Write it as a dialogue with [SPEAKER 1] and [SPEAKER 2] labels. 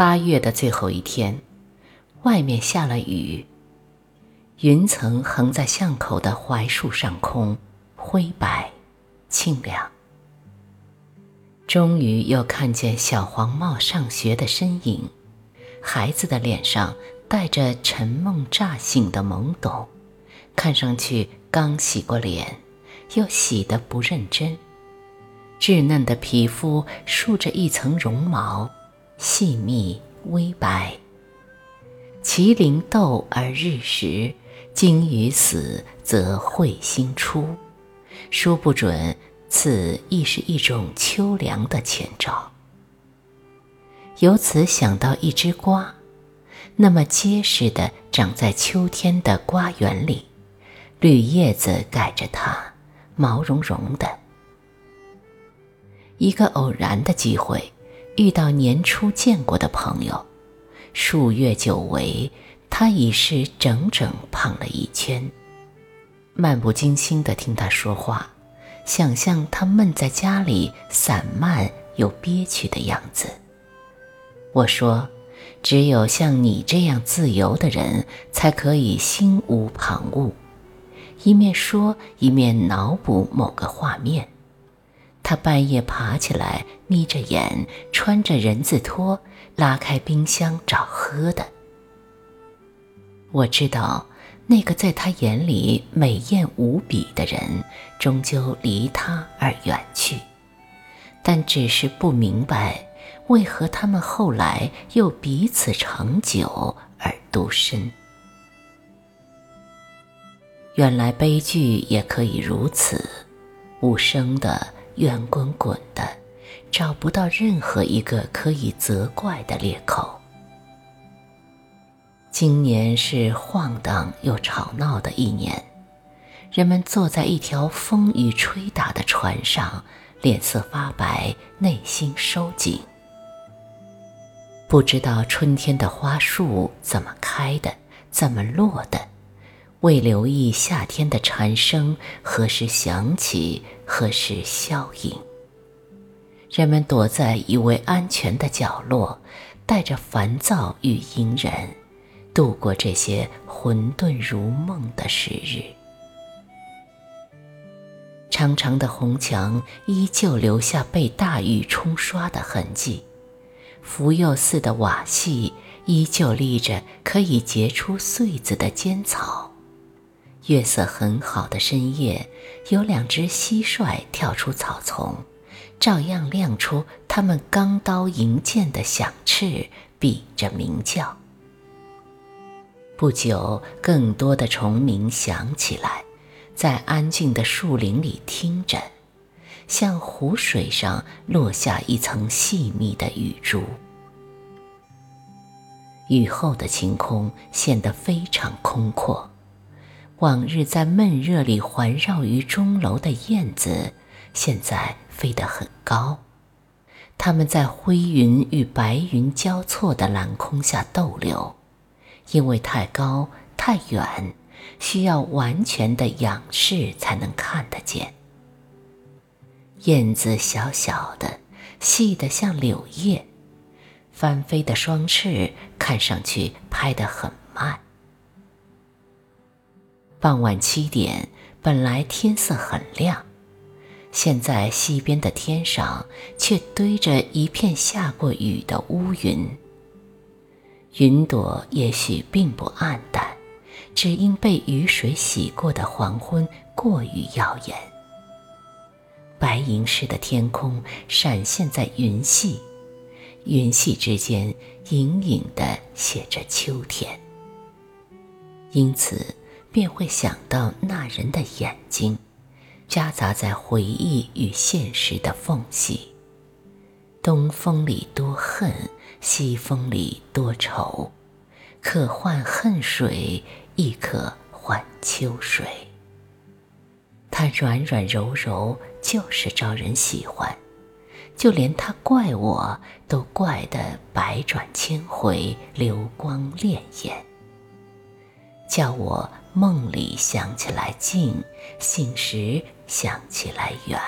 [SPEAKER 1] 八月的最后一天，外面下了雨，云层横在巷口的槐树上空，灰白、清凉。终于又看见小黄帽上学的身影，孩子的脸上带着沉梦乍醒的懵懂，看上去刚洗过脸，又洗得不认真。稚嫩的皮肤竖着一层绒毛。细密微白。麒麟斗而日食，鲸鱼死则彗星出。说不准，此亦是一种秋凉的前兆。由此想到一只瓜，那么结实的长在秋天的瓜园里，绿叶子盖着它，毛茸茸的。一个偶然的机会。遇到年初见过的朋友，数月久违，他已是整整胖了一圈。漫不经心地听他说话，想象他闷在家里散漫又憋屈的样子。我说：“只有像你这样自由的人，才可以心无旁骛。”一面说，一面脑补某个画面。他半夜爬起来，眯着眼，穿着人字拖，拉开冰箱找喝的。我知道，那个在他眼里美艳无比的人，终究离他而远去，但只是不明白，为何他们后来又彼此长久而独身。原来悲剧也可以如此，无声的。圆滚滚的，找不到任何一个可以责怪的裂口。今年是晃荡又吵闹的一年，人们坐在一条风雨吹打的船上，脸色发白，内心收紧。不知道春天的花树怎么开的，怎么落的。未留意夏天的蝉声何时响起，何时消隐。人们躲在以为安全的角落，带着烦躁与隐忍，度过这些混沌如梦的时日。长长的红墙依旧留下被大雨冲刷的痕迹，福佑寺的瓦隙依旧立着可以结出穗子的尖草。月色很好的深夜，有两只蟋蟀跳出草丛，照样亮出它们钢刀银剑的响翅，比着鸣叫。不久，更多的虫鸣响起来，在安静的树林里听着，像湖水上落下一层细密的雨珠。雨后的晴空显得非常空阔。往日在闷热里环绕于钟楼的燕子，现在飞得很高。它们在灰云与白云交错的蓝空下逗留，因为太高太远，需要完全的仰视才能看得见。燕子小小的，细得像柳叶，翻飞的双翅看上去拍得很慢。傍晚七点，本来天色很亮，现在西边的天上却堆着一片下过雨的乌云。云朵也许并不暗淡，只因被雨水洗过的黄昏过于耀眼。白银似的天空闪现在云隙，云隙之间隐隐地写着秋天。因此。便会想到那人的眼睛，夹杂在回忆与现实的缝隙。东风里多恨，西风里多愁，可换恨水，亦可换秋水。他软软柔柔，就是招人喜欢，就连他怪我都怪得百转千回，流光潋滟。叫我梦里想起来近，醒时想起来远。